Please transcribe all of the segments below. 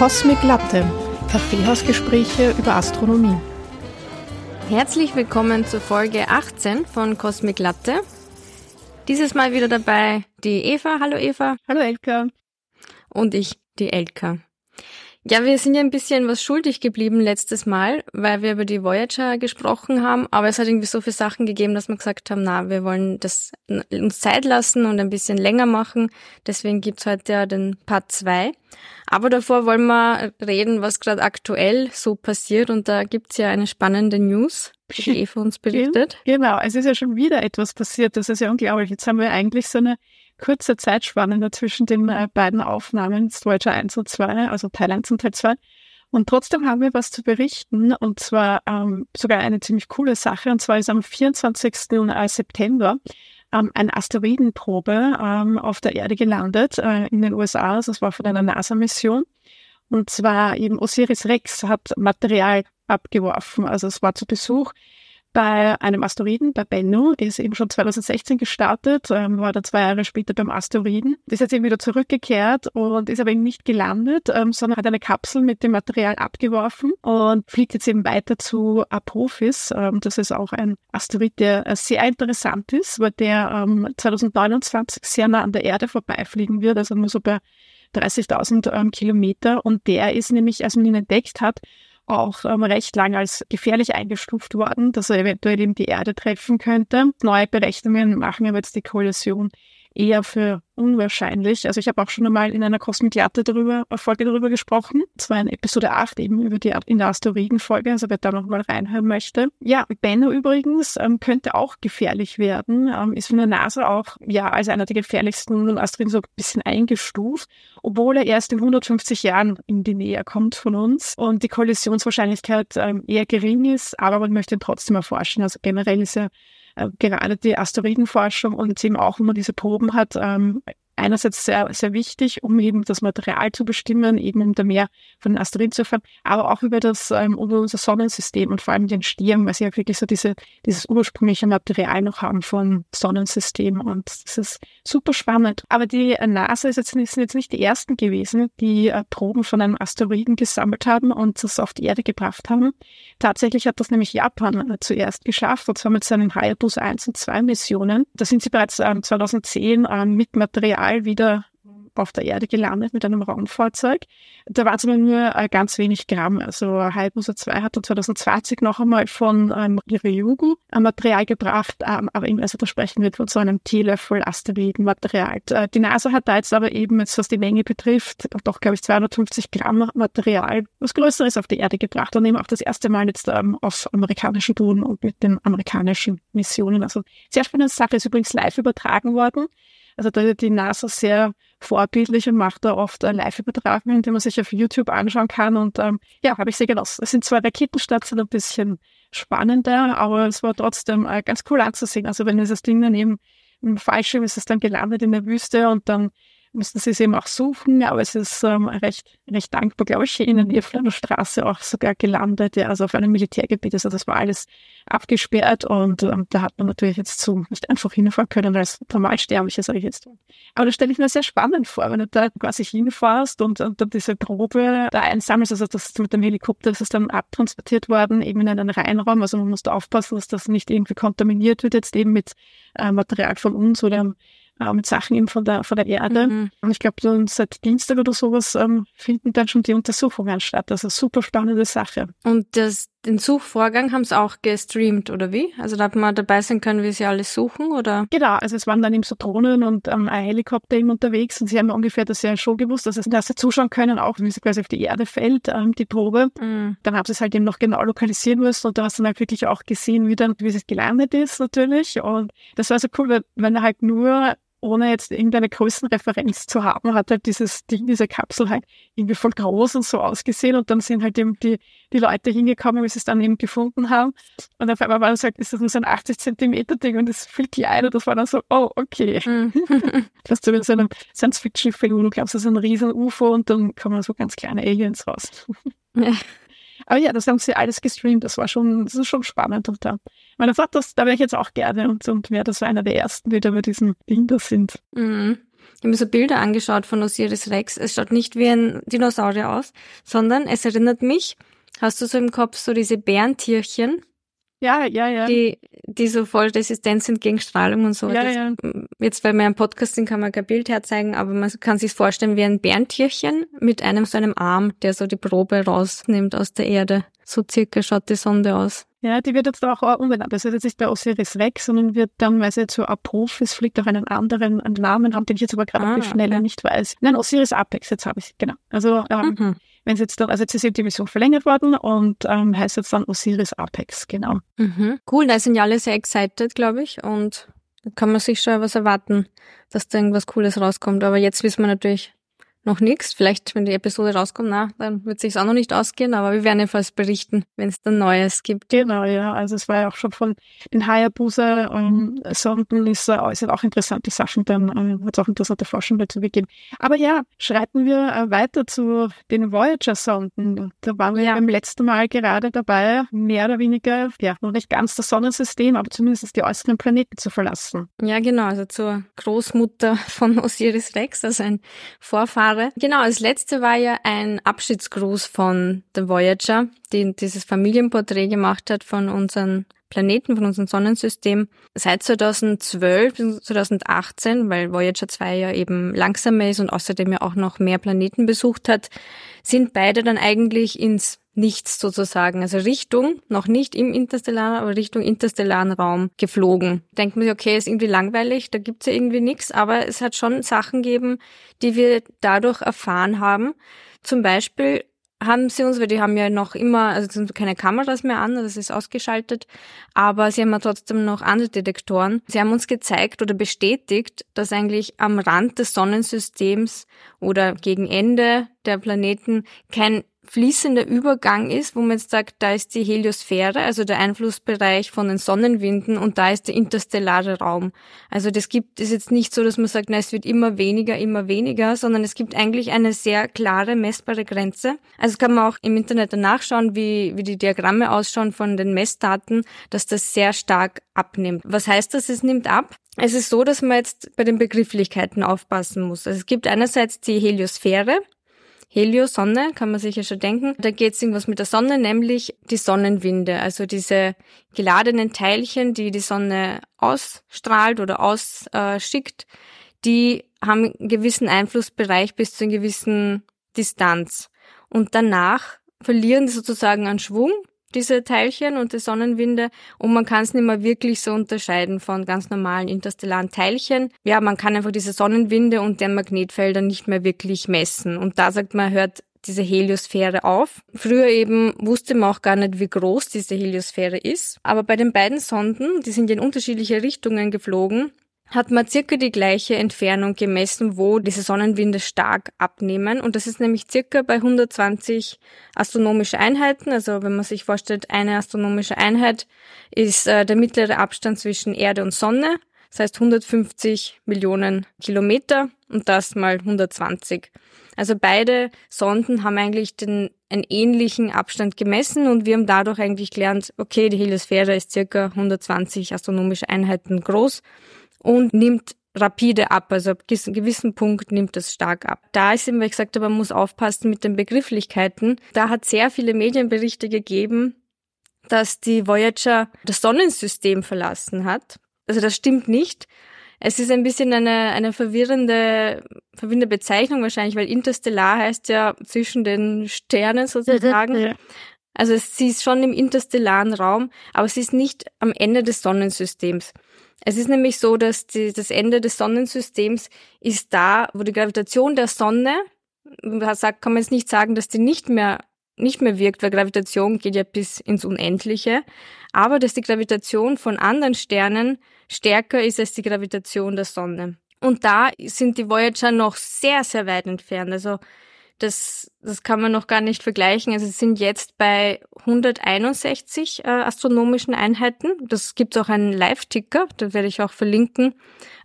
Cosmic Latte, Kaffeehausgespräche über Astronomie. Herzlich willkommen zur Folge 18 von Cosmic Latte. Dieses Mal wieder dabei die Eva. Hallo Eva. Hallo Elka. Und ich, die Elka. Ja, wir sind ja ein bisschen was schuldig geblieben letztes Mal, weil wir über die Voyager gesprochen haben, aber es hat irgendwie so viele Sachen gegeben, dass wir gesagt haben, na, wir wollen das uns Zeit lassen und ein bisschen länger machen. Deswegen gibt's heute ja den Part 2. Aber davor wollen wir reden, was gerade aktuell so passiert und da gibt's ja eine spannende News, die Eva uns berichtet. Genau, es ist ja schon wieder etwas passiert, das ist ja unglaublich. Jetzt haben wir eigentlich so eine kurze Zeitspanne zwischen den äh, beiden Aufnahmen, Voyager 1 und 2, also Teil 1 und Teil 2. Und trotzdem haben wir was zu berichten, und zwar ähm, sogar eine ziemlich coole Sache, und zwar ist am 24. Äh, September ähm, eine Asteroidenprobe ähm, auf der Erde gelandet äh, in den USA. Also das war von einer NASA-Mission. Und zwar eben Osiris Rex hat Material abgeworfen. Also es war zu Besuch bei einem Asteroiden, bei Bennu, ist eben schon 2016 gestartet, ähm, war dann zwei Jahre später beim Asteroiden, ist jetzt eben wieder zurückgekehrt und ist aber eben nicht gelandet, ähm, sondern hat eine Kapsel mit dem Material abgeworfen und fliegt jetzt eben weiter zu Apophis. Ähm, das ist auch ein Asteroid, der äh, sehr interessant ist, weil der ähm, 2029 sehr nah an der Erde vorbeifliegen wird, also nur so bei 30.000 ähm, Kilometer und der ist nämlich, als man ihn entdeckt hat, auch ähm, recht lang als gefährlich eingestuft worden, dass er eventuell eben die Erde treffen könnte. Neue Berechnungen machen aber jetzt die Kollision eher für unwahrscheinlich. Also ich habe auch schon einmal in einer Kosmikliate darüber, Folge darüber gesprochen. Das war in Episode 8 eben über die in der Asteroidenfolge, also wer da noch mal reinhören möchte. Ja, Benno übrigens ähm, könnte auch gefährlich werden, ähm, ist von der NASA auch ja als einer der gefährlichsten Asteroiden so ein bisschen eingestuft, obwohl er erst in 150 Jahren in die Nähe kommt von uns und die Kollisionswahrscheinlichkeit ähm, eher gering ist, aber man möchte ihn trotzdem erforschen. Also generell ist er äh, gerade die Asteroidenforschung und eben auch, wenn man diese Proben hat, ähm, einerseits sehr, sehr wichtig, um eben das Material zu bestimmen, eben um da mehr von den Asteroiden zu erfahren, aber auch über das, ähm, über unser Sonnensystem und vor allem die Entstehung, weil sie ja wirklich so diese, dieses ursprüngliche Material noch haben von Sonnensystem und das ist super spannend. Aber die NASA ist jetzt, sind jetzt nicht die ersten gewesen, die äh, Proben von einem Asteroiden gesammelt haben und das auf die Erde gebracht haben. Tatsächlich hat das nämlich Japan äh, zuerst geschafft, und zwar mit seinen Hayabusa 1 und 2 Missionen. Da sind sie bereits ähm, 2010 äh, mit Material Mal wieder auf der Erde gelandet mit einem Raumfahrzeug. Da waren es aber nur äh, ganz wenig Gramm. Also Hayabusa 2 hat dann 2020 noch einmal von ähm, Ryugu ein Material gebracht, ähm, aber eben, also da sprechen wir von so einem Teelöffel Asteroidenmaterial. Äh, die NASA hat da jetzt aber eben, was die Menge betrifft, doch glaube ich 250 Gramm Material, was Größeres auf die Erde gebracht und eben auch das erste Mal jetzt ähm, auf amerikanischen Boden und mit den amerikanischen Missionen. Also sehr spannende Sache, ist übrigens live übertragen worden. Also da ist die NASA sehr vorbildlich und macht da oft äh, Live-Übertragungen, die man sich auf YouTube anschauen kann. Und ähm, ja, habe ich sehr genossen. Es sind zwei Raketenstarts sind ein bisschen spannender, aber es war trotzdem äh, ganz cool anzusehen. Also wenn dieses Ding daneben im Fallschirm ist es dann gelandet in der Wüste und dann müssen sie es eben auch suchen, aber es ist ähm, recht, recht dankbar, glaube ich, in der Nierflaner Straße auch sogar gelandet, ja, also auf einem Militärgebiet. Also das war alles abgesperrt und ähm, da hat man natürlich jetzt so nicht einfach hinfahren können als Normalsterblicher, sage ich jetzt. Aber das stelle ich mir sehr spannend vor, wenn du da quasi hinfährst und, und dann diese Probe da einsammelst, also das mit dem Helikopter das ist dann abtransportiert worden, eben in einen Reinraum, also man muss da aufpassen, dass das nicht irgendwie kontaminiert wird, jetzt eben mit äh, Material von uns oder äh, mit Sachen eben von der, von der Erde. Mhm. Und ich glaube, seit Dienstag oder sowas ähm, finden dann schon die Untersuchungen statt. Also super spannende Sache. Und das, den Suchvorgang haben sie auch gestreamt, oder wie? Also da hat man dabei sein können, wie sie alles suchen, oder? Genau, also es waren dann eben so Drohnen und ähm, ein Helikopter eben unterwegs und sie haben ungefähr das ja schon gewusst, dass, es, dass sie zuschauen können, auch wie sie quasi auf die Erde fällt, ähm, die Probe. Mhm. Dann haben sie es halt eben noch genau lokalisieren müssen und da hast du dann halt wirklich auch gesehen, wie dann, wie es gelandet ist, natürlich. Und das war so cool, weil wenn er halt nur ohne jetzt irgendeine Größenreferenz zu haben, hat halt dieses Ding, diese Kapsel halt irgendwie voll groß und so ausgesehen und dann sind halt eben die, die Leute hingekommen, wie sie es dann eben gefunden haben und auf einmal war das halt, ist das nur so ein 80 Zentimeter Ding und das ist viel kleiner, das war dann so, oh, okay. Mhm. das ist so in einem Science-Fiction-Film, du glaubst, das ist ein riesen UFO und dann kommen so ganz kleine Aliens raus. Aber ja, das haben sie alles gestreamt. Das war schon, das ist schon spannend. Und da, meine Vater, da wäre ich jetzt auch gerne und, und wäre das einer der ersten, die da bei diesem Ding da sind. Mhm. Ich habe mir so Bilder angeschaut von Osiris Rex. Es schaut nicht wie ein Dinosaurier aus, sondern es erinnert mich, hast du so im Kopf so diese Bärentierchen? Ja, ja, ja. Die, die so voll resistent sind gegen Strahlung und so. Ja, das, ja. Jetzt, weil wir im Podcast sind, kann man kein Bild herzeigen, aber man kann sich vorstellen wie ein Bärentierchen mit einem so einem Arm, der so die Probe rausnimmt aus der Erde. So circa schaut die Sonde aus. Ja, die wird jetzt auch umbenannt. Das wird jetzt nicht bei Osiris Rex, sondern wird dann, weil sie zu Apophis fliegt, auf einen anderen Namen haben, den ich jetzt aber gerade Ah, auf die Schnelle okay. nicht weiß. Nein, Osiris Apex, jetzt habe ich genau. Also ähm, Mhm. Wenn es jetzt dann, also jetzt ist eben die Mission verlängert worden und ähm, heißt jetzt dann Osiris Apex, genau. Mhm. Cool, da sind ja alle sehr excited, glaube ich. Und da kann man sich schon was erwarten, dass da irgendwas Cooles rauskommt. Aber jetzt wissen wir natürlich noch nichts. Vielleicht, wenn die Episode rauskommt, na, dann wird sich's auch noch nicht ausgehen, aber wir werden jedenfalls berichten, wenn es dann Neues gibt. Genau, ja. Also es war ja auch schon von den Hayabusa ähm, Sonden ist, äh, sind auch interessante Sachen, dann äh, es auch interessante Forschung dazu gegeben. Aber ja, schreiten wir äh, weiter zu den Voyager-Sonden. Da waren wir Ja. beim letzten Mal gerade dabei, mehr oder weniger, ja, noch nicht ganz das Sonnensystem, aber zumindest die äußeren Planeten zu verlassen. Ja, genau, also zur Großmutter von Osiris Rex, also ein Vorfahre. Genau, das letzte war ja ein Abschiedsgruß von der Voyager, die dieses Familienporträt gemacht hat von unseren Planeten, von unserem Sonnensystem. Seit 2012 bis 2018, weil Voyager 2 ja eben langsamer ist und außerdem ja auch noch mehr Planeten besucht hat, sind beide dann eigentlich ins Nichts sozusagen, also Richtung, noch nicht im interstellaren, aber Richtung interstellaren Raum geflogen. Denkt man sich, okay, ist irgendwie langweilig, da gibt's ja irgendwie nichts, aber es hat schon Sachen gegeben, die wir dadurch erfahren haben. Zum Beispiel haben sie uns, weil die haben ja noch immer, also sind keine Kameras mehr an, das ist ausgeschaltet, aber sie haben ja trotzdem noch andere Detektoren. Sie haben uns gezeigt oder bestätigt, dass eigentlich am Rand des Sonnensystems oder gegen Ende der Planeten kein fließender Übergang ist, wo man jetzt sagt, da ist die Heliosphäre, also der Einflussbereich von den Sonnenwinden und da ist der interstellare Raum. Also das gibt es jetzt nicht so, dass man sagt, na, es wird immer weniger, immer weniger, sondern es gibt eigentlich eine sehr klare, messbare Grenze. Also kann man auch im Internet dann nachschauen, wie, wie die Diagramme ausschauen von den Messdaten, dass das sehr stark abnimmt. Was heißt das, es nimmt ab? Es ist so, dass man jetzt bei den Begrifflichkeiten aufpassen muss. Also es gibt einerseits die Heliosphäre, Helios, Sonne, kann man sich ja schon denken. Da geht es irgendwas mit der Sonne, nämlich die Sonnenwinde, also diese geladenen Teilchen, die die Sonne ausstrahlt oder ausschickt, die haben einen gewissen Einflussbereich bis zu einer gewissen Distanz. Und danach verlieren die sozusagen an Schwung, diese Teilchen und die Sonnenwinde und man kann es nicht mehr wirklich so unterscheiden von ganz normalen interstellaren Teilchen. Ja, man kann einfach diese Sonnenwinde und deren Magnetfelder nicht mehr wirklich messen und da sagt man, hört diese Heliosphäre auf. Früher eben wusste man auch gar nicht, wie groß diese Heliosphäre ist. Aber bei den beiden Sonden, die sind in unterschiedliche Richtungen geflogen, hat man circa die gleiche Entfernung gemessen, wo diese Sonnenwinde stark abnehmen. Und das ist nämlich circa bei 120 astronomische Einheiten. Also wenn man sich vorstellt, eine astronomische Einheit ist äh, der mittlere Abstand zwischen Erde und Sonne. Das heißt 150 Millionen Kilometer und das mal 120. Also beide Sonden haben eigentlich den, einen ähnlichen Abstand gemessen und wir haben dadurch eigentlich gelernt, okay, die Heliosphäre ist circa 120 astronomische Einheiten groß und nimmt rapide ab, also ab einem gewissen Punkt nimmt das stark ab. Da ist eben, weil ich gesagt man muss aufpassen mit den Begrifflichkeiten. Da hat sehr viele Medienberichte gegeben, dass die Voyager das Sonnensystem verlassen hat. Also das stimmt nicht. Es ist ein bisschen eine, eine verwirrende, verwirrende Bezeichnung wahrscheinlich, weil interstellar heißt ja zwischen den Sternen sozusagen. Ja. Also sie ist schon im interstellaren Raum, aber sie ist nicht am Ende des Sonnensystems. Es ist nämlich so, dass die, das Ende des Sonnensystems ist da, wo die Gravitation der Sonne, sagt, kann man jetzt nicht sagen, dass die nicht mehr nicht mehr wirkt, weil Gravitation geht ja bis ins Unendliche, aber dass die Gravitation von anderen Sternen stärker ist als die Gravitation der Sonne. Und da sind die Voyager noch sehr, sehr weit entfernt. Also das, das kann man noch gar nicht vergleichen. Also es sind jetzt bei 161 äh, astronomischen Einheiten. Das gibt auch einen Live-Ticker, da werde ich auch verlinken,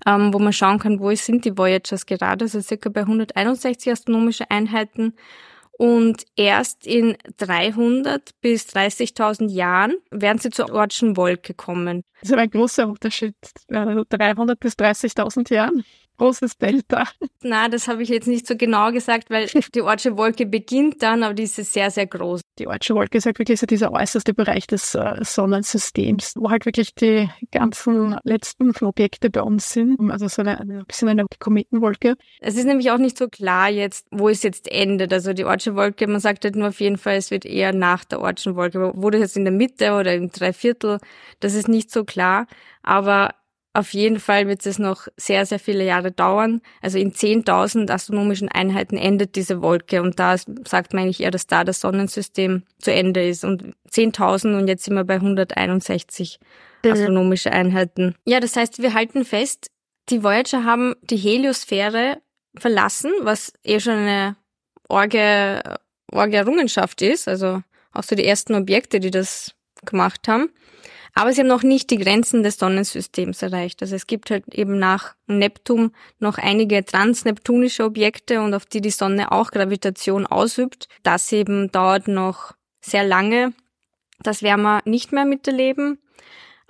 ähm, wo man schauen kann, wo sind die Voyagers gerade. Also circa bei 161 astronomische Einheiten. Und erst in 300 bis 30.000 Jahren werden sie zur Ortschen Wolke kommen. Das ist aber ein großer Unterschied. äh, 300 bis 30.000 Jahren. Großes Delta. Na, das habe ich jetzt nicht so genau gesagt, weil die Ortsche Wolke beginnt dann, aber die ist sehr, sehr groß. Die Ortsche Wolke ist halt wirklich so dieser äußerste Bereich des äh, Sonnensystems, wo halt wirklich die ganzen letzten Objekte bei uns sind. Also so eine, ein bisschen eine Kometenwolke. Es ist nämlich auch nicht so klar jetzt, wo es jetzt endet. Also die Ortsche Wolke, man sagt halt nur auf jeden Fall, es wird eher nach der Ortschen Wolke. Wo das jetzt in der Mitte oder im Dreiviertel, das ist nicht so klar. Aber auf jeden Fall wird es noch sehr, sehr viele Jahre dauern. Also in 10.000 astronomischen Einheiten endet diese Wolke und da sagt man eigentlich eher, dass da das Sonnensystem zu Ende ist. Und 10.000 und jetzt sind wir bei 161 mhm. astronomische Einheiten. Ja, das heißt, wir halten fest, die Voyager haben die Heliosphäre verlassen, was eh schon eine orge, orge Errungenschaft ist. Also auch so die ersten Objekte, die das gemacht haben. Aber sie haben noch nicht die Grenzen des Sonnensystems erreicht. Also es gibt halt eben nach Neptun noch einige transneptunische Objekte und auf die die Sonne auch Gravitation ausübt. Das eben dauert noch sehr lange. Das werden wir nicht mehr miterleben.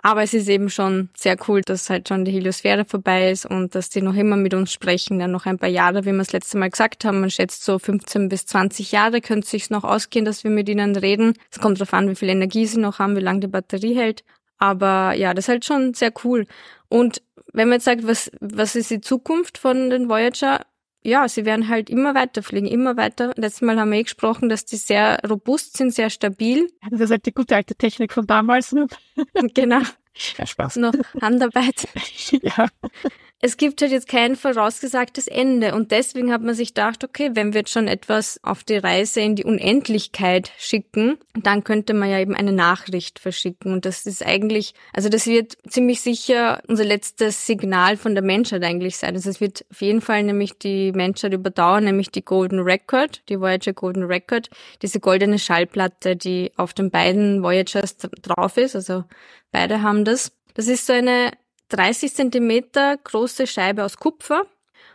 Aber es ist eben schon sehr cool, dass halt schon die Heliosphäre vorbei ist und dass die noch immer mit uns sprechen. Dann noch ein paar Jahre, wie wir es letzte Mal gesagt haben. Man schätzt so 15 bis 20 Jahre könnte sich noch ausgehen, dass wir mit ihnen reden. Es kommt darauf an, wie viel Energie sie noch haben, wie lange die Batterie hält. Aber ja, das ist halt schon sehr cool. Und wenn man jetzt sagt, was, was ist die Zukunft von den Voyager? Ja, sie werden halt immer weiter fliegen, immer weiter. Letztes Mal haben wir eh gesprochen, dass die sehr robust sind, sehr stabil. Das ist halt die gute alte Technik von damals. Ne? genau. Ja, Spaß. Noch Handarbeit. ja es gibt halt jetzt kein vorausgesagtes Ende und deswegen hat man sich gedacht, okay, wenn wir jetzt schon etwas auf die Reise in die Unendlichkeit schicken, dann könnte man ja eben eine Nachricht verschicken und das ist eigentlich, also das wird ziemlich sicher unser letztes Signal von der Menschheit eigentlich sein. Also es wird auf jeden Fall nämlich die Menschheit überdauern, nämlich die Golden Record, die Voyager Golden Record, diese goldene Schallplatte, die auf den beiden Voyagers drauf ist, also beide haben das. Das ist so eine 30 Zentimeter große Scheibe aus Kupfer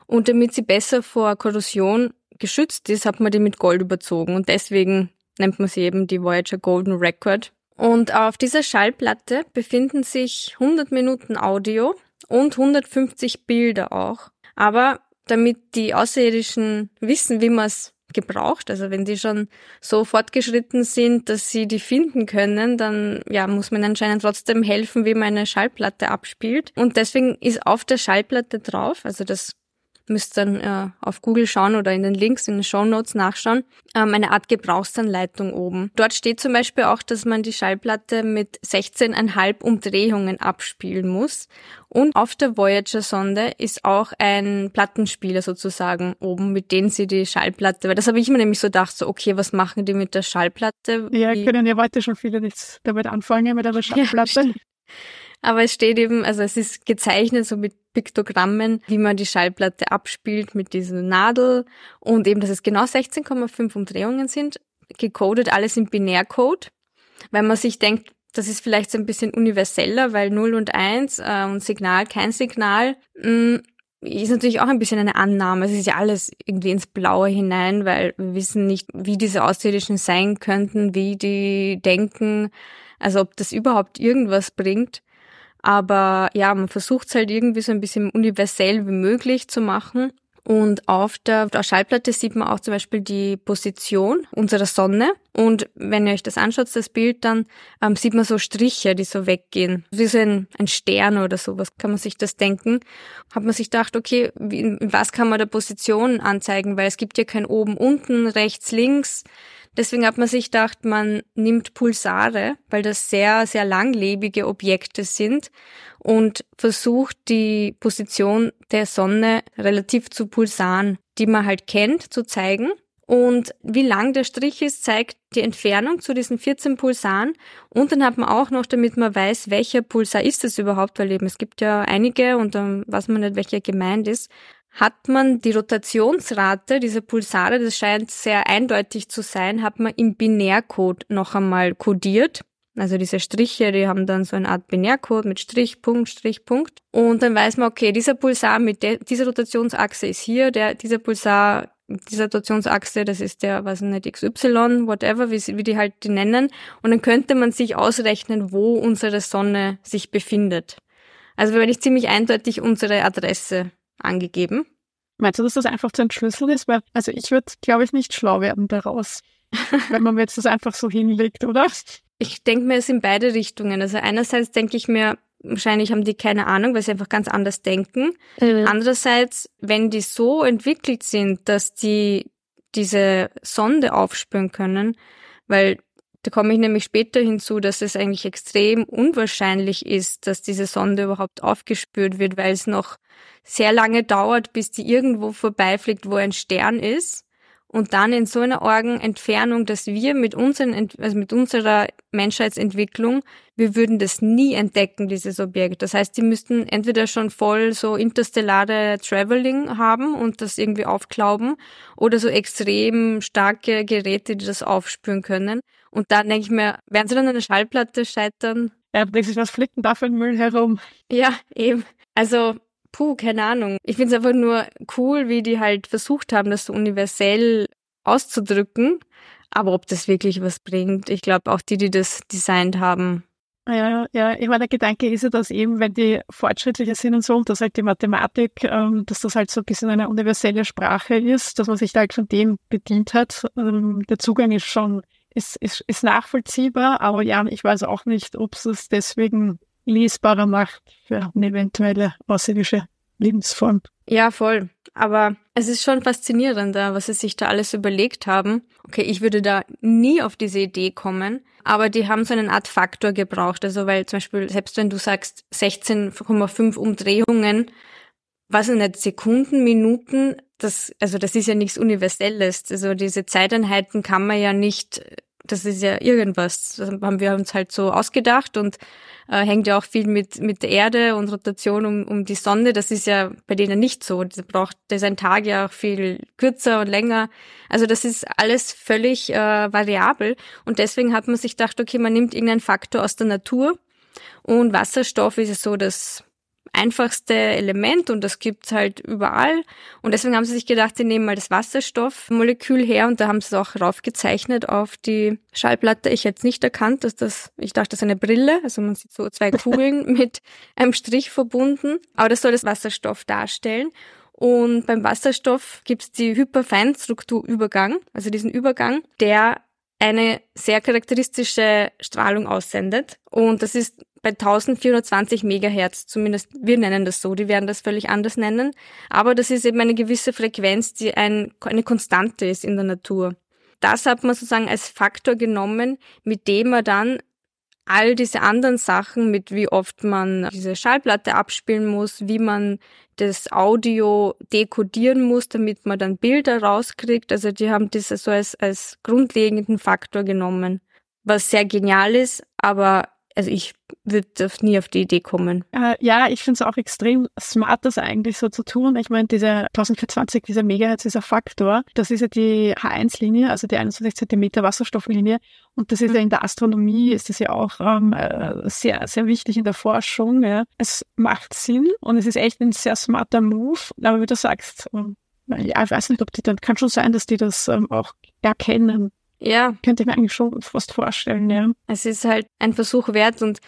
und damit sie besser vor Korrosion geschützt ist, hat man die mit Gold überzogen und deswegen nennt man sie eben die Voyager Golden Record. Und auf dieser Schallplatte befinden sich 100 Minuten Audio und 150 Bilder auch. Aber damit die Außerirdischen wissen, wie man es gebraucht. Also wenn die schon so fortgeschritten sind, dass sie die finden können, dann ja, muss man anscheinend trotzdem helfen, wie man eine Schallplatte abspielt. Und deswegen ist auf der Schallplatte drauf, also das müsst dann äh, auf Google schauen oder in den Links, in den Show Notes nachschauen, ähm, eine Art Gebrauchsanleitung oben. Dort steht zum Beispiel auch, dass man die Schallplatte mit 16,5 Umdrehungen abspielen muss. Und auf der Voyager-Sonde ist auch ein Plattenspieler sozusagen oben, mit dem sie die Schallplatte, weil das habe ich mir nämlich so gedacht, so okay, was machen die mit der Schallplatte? Ja, können ja heute schon viele nichts damit anfangen, mit einer Schallplatte. Ja, aber es steht eben, also es ist gezeichnet so mit Piktogrammen, wie man die Schallplatte abspielt mit dieser Nadel und eben, dass es genau 16,5 Umdrehungen sind, gecodet alles im Binärcode, weil man sich denkt, das ist vielleicht so ein bisschen universeller, weil 0 und 1 äh, und Signal, kein Signal, mh, mm, ist natürlich auch ein bisschen eine Annahme. Es ist ja alles irgendwie ins Blaue hinein, weil wir wissen nicht, wie diese Außerirdischen sein könnten, wie die denken, also ob das überhaupt irgendwas bringt. Aber ja, man versucht es halt irgendwie so ein bisschen universell wie möglich zu machen. Und auf der, auf der Schallplatte sieht man auch zum Beispiel die Position unserer Sonne. Und wenn ihr euch das anschaut, das Bild, dann ähm, sieht man so Striche, die so weggehen. Wie so ein, ein Stern oder sowas kann man sich das denken. Hat man sich gedacht, okay, wie, was kann man der Position anzeigen? Weil es gibt ja kein oben, unten, rechts, links. Deswegen hat man sich gedacht, man nimmt Pulsare, weil das sehr, sehr langlebige Objekte sind und versucht die Position der Sonne relativ zu Pulsaren, die man halt kennt, zu zeigen. Und wie lang der Strich ist, zeigt die Entfernung zu diesen 14 Pulsaren. Und dann hat man auch noch, damit man weiß, welcher Pulsar ist es überhaupt, weil eben es gibt ja einige und dann weiß man nicht, welcher gemeint ist, hat man die Rotationsrate dieser Pulsare, das scheint sehr eindeutig zu sein, hat man im Binärcode noch einmal codiert. Also diese Striche, die haben dann so eine Art Binärcode mit Strich, Punkt, Strich, Punkt. Und dann weiß man, okay, dieser Pulsar mit der, dieser Rotationsachse ist hier, der, dieser Pulsar, dieser Rotationsachse, das ist der, was nicht, XY, whatever, wie, wie die halt die nennen. Und dann könnte man sich ausrechnen, wo unsere Sonne sich befindet. Also wenn ich ziemlich eindeutig unsere Adresse angegeben. Meinst du, dass das einfach zu entschlüsseln ist? Weil, also ich würde, glaube ich, nicht schlau werden daraus, wenn man mir jetzt das einfach so hinlegt, oder? Ich denke mir es in beide Richtungen. Also einerseits denke ich mir, wahrscheinlich haben die keine Ahnung, weil sie einfach ganz anders denken. Mhm. Andererseits, wenn die so entwickelt sind, dass die diese Sonde aufspüren können, weil da komme ich nämlich später hinzu, dass es eigentlich extrem unwahrscheinlich ist, dass diese Sonde überhaupt aufgespürt wird, weil es noch sehr lange dauert, bis die irgendwo vorbeifliegt, wo ein Stern ist und dann in so einer argen Entfernung, dass wir mit, unseren, also mit unserer Menschheitsentwicklung, wir würden das nie entdecken, dieses Objekt. Das heißt, die müssten entweder schon voll so interstellare Traveling haben und das irgendwie aufklauben oder so extrem starke Geräte, die das aufspüren können. Und dann denke ich mir, werden sie dann an der Schallplatte scheitern? Ja, denkst du, was fliegt denn da für ein Müll herum? Ja, eben. Also puh, keine Ahnung. Ich finde es einfach nur cool, wie die halt versucht haben, das so universell auszudrücken. Aber ob das wirklich was bringt, ich glaube auch die, die das designt haben. Ja, ja, ich meine, der Gedanke ist ja, dass eben, wenn die fortschrittlicher sind und so, und dass halt die Mathematik, ähm, dass das halt so ein bisschen eine universelle Sprache ist, dass man sich da halt von dem bedient hat. Ähm, der Zugang ist schon, ist, ist, ist nachvollziehbar, aber ja, ich weiß auch nicht, ob es deswegen lesbarer macht für eine eventuelle außerirdische Lebensform. Ja, voll. Aber es ist schon faszinierender, was sie sich da alles überlegt haben. Okay, ich würde da nie auf diese Idee kommen, aber die haben so einen Art Faktor gebraucht. Also weil zum Beispiel, selbst wenn du sagst 16,5 Umdrehungen, was sind nicht Sekunden, Minuten, das, also das ist ja nichts Universelles. Also diese Zeiteinheiten kann man ja nicht das ist ja irgendwas. Das haben wir uns halt so ausgedacht und äh, hängt ja auch viel mit, mit der Erde und Rotation um, um die Sonne. Das ist ja bei denen nicht so. Da braucht, da ist ein Tag ja auch viel kürzer und länger. Also das ist alles völlig äh, variabel. Und deswegen hat man sich gedacht, okay, man nimmt irgendeinen Faktor aus der Natur. Und Wasserstoff ist es so, dass einfachste Element und das gibt's halt überall. Und deswegen haben sie sich gedacht, sie nehmen mal das Wasserstoffmolekül her und da haben sie es auch raufgezeichnet auf die Schallplatte. Ich hätte es nicht erkannt, dass das, ich dachte, das ist eine Brille. Also man sieht so zwei Kugeln mit einem Strich verbunden. Aber das soll das Wasserstoff darstellen. Und beim Wasserstoff gibt's die Hyperfeinstrukturübergang, also diesen Übergang, der eine sehr charakteristische Strahlung aussendet. Und das ist bei 1420 Megahertz, zumindest wir nennen das so, die werden das völlig anders nennen. Aber das ist eben eine gewisse Frequenz, die ein, eine Konstante ist in der Natur. Das hat man sozusagen als Faktor genommen, mit dem man dann all diese anderen Sachen, mit wie oft man diese Schallplatte abspielen muss, wie man das Audio dekodieren muss, damit man dann Bilder rauskriegt. Also die haben das so als, als grundlegenden Faktor genommen, was sehr genial ist, aber also ich würde nie auf die Idee kommen. Äh, ja, ich finde es auch extrem smart, das eigentlich so zu tun. Ich meine, diese 1420, dieser Megahertz, dieser Faktor, das ist ja die H1-Linie, also die 21 Zentimeter Wasserstofflinie. Und das ist ja in der Astronomie, ist das ja auch ähm, äh, sehr, sehr wichtig in der Forschung. Ja. Es macht Sinn und es ist echt ein sehr smarter Move. Aber wie du sagst, ähm, ja, ich weiß nicht, ob die dann, kann schon sein, dass die das ähm, auch erkennen ja. Könnte ich mir eigentlich schon fast vorstellen, ja. Es ist halt ein Versuch wert und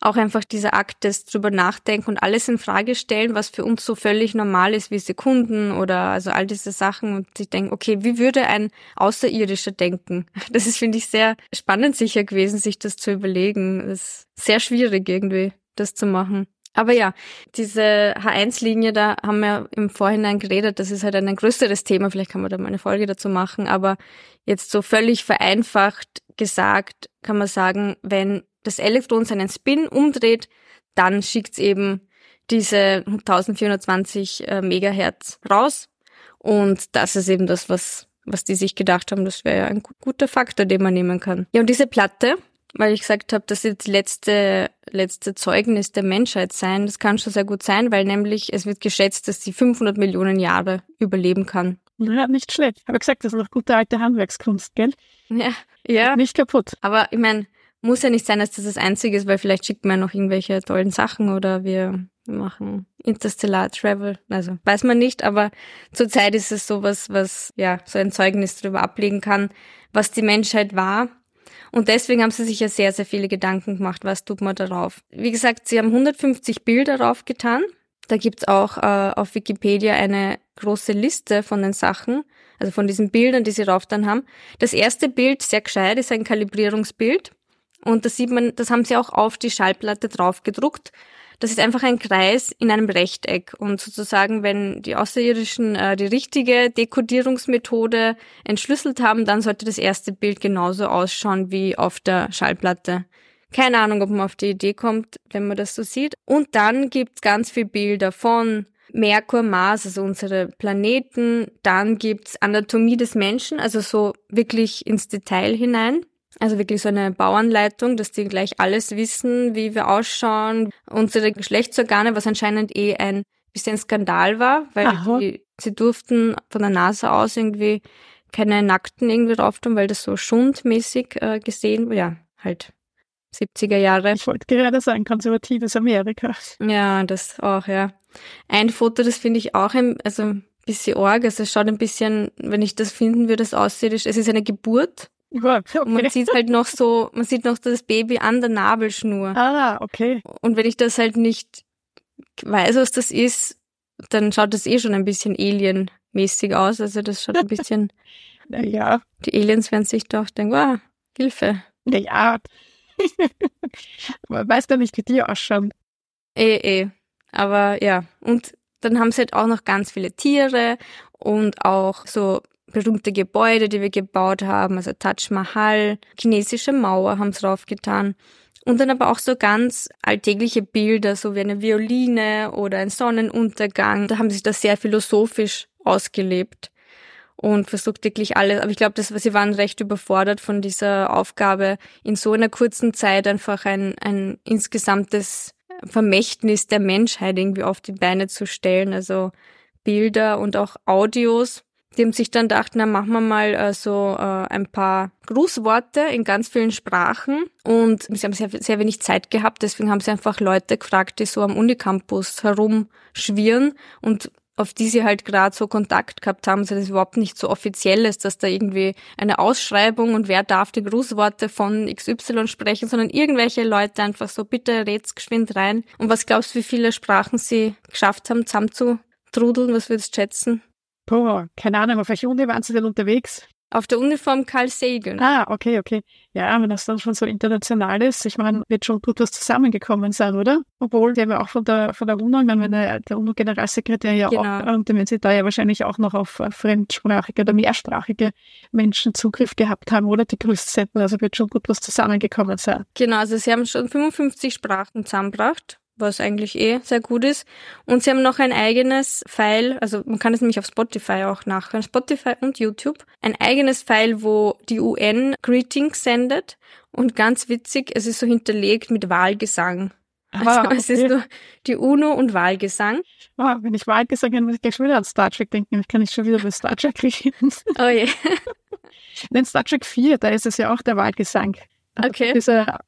auch einfach dieser Akt des drüber nachdenken und alles in Frage stellen, was für uns so völlig normal ist wie Sekunden oder also all diese Sachen und ich denke, okay, wie würde ein Außerirdischer denken? Das ist, finde ich, sehr spannend sicher gewesen, sich das zu überlegen. Das ist sehr schwierig irgendwie, das zu machen. Aber ja, diese H1-Linie, da haben wir im Vorhinein geredet, das ist halt ein größeres Thema, vielleicht kann man da mal eine Folge dazu machen, aber jetzt so völlig vereinfacht gesagt, kann man sagen, wenn das Elektron seinen Spin umdreht, dann schickt's eben diese 1420 äh, Megahertz raus und das ist eben das, was was die sich gedacht haben, das wäre ja ein guter Faktor, den man nehmen kann. Ja, und diese Platte, weil ich gesagt habe, das wird das letzte, letzte Zeugnis der Menschheit sein. Das kann schon sehr gut sein, weil nämlich es wird geschätzt, dass sie 500 Millionen Jahre überleben kann. Ja, nicht schlecht. Habe gesagt, das ist noch gute alte Handwerkskunst, gell? Ja, ja. Nicht kaputt. Aber ich meine, muss ja nicht sein, dass das das Einzige ist, weil vielleicht schickt man noch irgendwelche tollen Sachen oder wir machen Interstellar Travel. Also weiß man nicht, aber zurzeit ist es sowas, was ja so ein Zeugnis darüber ablegen kann, was die Menschheit war und deswegen haben sie sich ja sehr, sehr viele Gedanken gemacht, was tut man darauf. Wie gesagt, sie haben 150 Bilder drauf getan. Da gibt's auch äh, auf Wikipedia eine große Liste von den Sachen, also von diesen Bildern, die sie rauf dann haben. Das erste Bild, sehr gescheit, ist ein Kalibrierungsbild. Und das sieht man, das haben sie auch auf die Schallplatte drauf gedruckt. Das ist einfach ein Kreis in einem Rechteck. Und sozusagen, wenn die Außerirdischen äh, die richtige Dekodierungsmethode entschlüsselt haben, dann sollte das erste Bild genauso ausschauen wie auf der Schallplatte. Keine Ahnung, ob man auf die Idee kommt, wenn man das so sieht. Und dann gibt's ganz viele Bilder von Merkur, Mars, also unsere Planeten. Dann gibt's Anatomie des Menschen, also so wirklich ins Detail hinein. Also wirklich so eine Bauanleitung, dass die gleich alles wissen, wie wir ausschauen. Unsere Geschlechtsorgane, was anscheinend eh ein bisschen Skandal war, weil die, sie durften von der NASA aus irgendwie keine Nackten irgendwie drauf tun, weil das so schundmäßig äh, gesehen, ja, halt 70er Jahre. Ich wollte gerade sagen, konservatives Amerika. Ja, das auch, ja. Ein Foto, das finde ich auch ein, also bisschen arg. Also es schaut ein bisschen, wenn ich das finden würde, es aussieht, es ist eine Geburt Okay. Und man sieht halt noch so, man sieht noch das Baby an der Nabelschnur. Ah, okay. Und wenn ich das halt nicht weiß, was das ist, dann schaut das eh schon ein bisschen alienmäßig aus. Also das schaut ein bisschen. naja. Die Aliens werden sich doch denken, wow, Hilfe. Naja. Man weiß ja nicht, wie die ausschauen. Eh, eh. Aber ja. Und dann haben sie halt auch noch ganz viele Tiere und auch so berühmte Gebäude, die wir gebaut haben, also Taj Mahal, chinesische Mauer haben sie draufgetan. Und dann aber auch so ganz alltägliche Bilder, so wie eine Violine oder ein Sonnenuntergang. Da haben sie das sehr philosophisch ausgelebt und versucht wirklich alles. Aber ich glaube, das, sie waren recht überfordert von dieser Aufgabe, in so einer kurzen Zeit einfach ein, ein insgesamtes Vermächtnis der Menschheit irgendwie auf die Beine zu stellen. Also Bilder und auch Audios haben sich dann gedacht, na, machen wir mal äh, so äh, ein paar Grußworte in ganz vielen Sprachen. Und sie haben sehr, sehr wenig Zeit gehabt, deswegen haben sie einfach Leute gefragt, die so am Unicampus herumschwirren und auf die sie halt gerade so Kontakt gehabt haben, also das überhaupt nicht so offiziell ist, dass da irgendwie eine Ausschreibung und wer darf die Grußworte von XY sprechen, sondern irgendwelche Leute einfach so, bitte red's geschwind rein. Und was glaubst du, wie viele Sprachen sie geschafft haben, zusammenzutrudeln? Was würdest du schätzen? Boah, keine Ahnung, auf welcher Uni waren Sie denn unterwegs? Auf der Uniform Carl Sagan. Ah, okay, okay. Ja, wenn das dann schon so international ist, ich meine, wird schon gut was zusammengekommen sein, oder? Obwohl, der ja auch von der, von der UNO, ich meine, der, der UNO-Generalsekretär ja genau. auch, und wenn sie da ja wahrscheinlich auch noch auf fremdsprachige oder mehrsprachige Menschen Zugriff gehabt haben oder die grüßt hätten, also wird schon gut was zusammengekommen sein. Genau, also sie haben schon 55 Sprachen zusammengebracht was eigentlich eh sehr gut ist. Und sie haben noch ein eigenes File, also man kann es nämlich auf Spotify auch nachhören, Spotify und YouTube, ein eigenes File, wo die UN Greetings sendet. Und ganz witzig, es ist so hinterlegt mit Wahlgesang. Also ah, okay. es ist nur die UNO und Wahlgesang. Oh, wenn ich Wahlgesang höre, muss ich gleich schon wieder an Star Trek denken. Ich kann nicht schon wieder bei Star Trek reden. Oh je. In Star Trek 4, da ist es ja auch der Wahlgesang. Okay. Dieser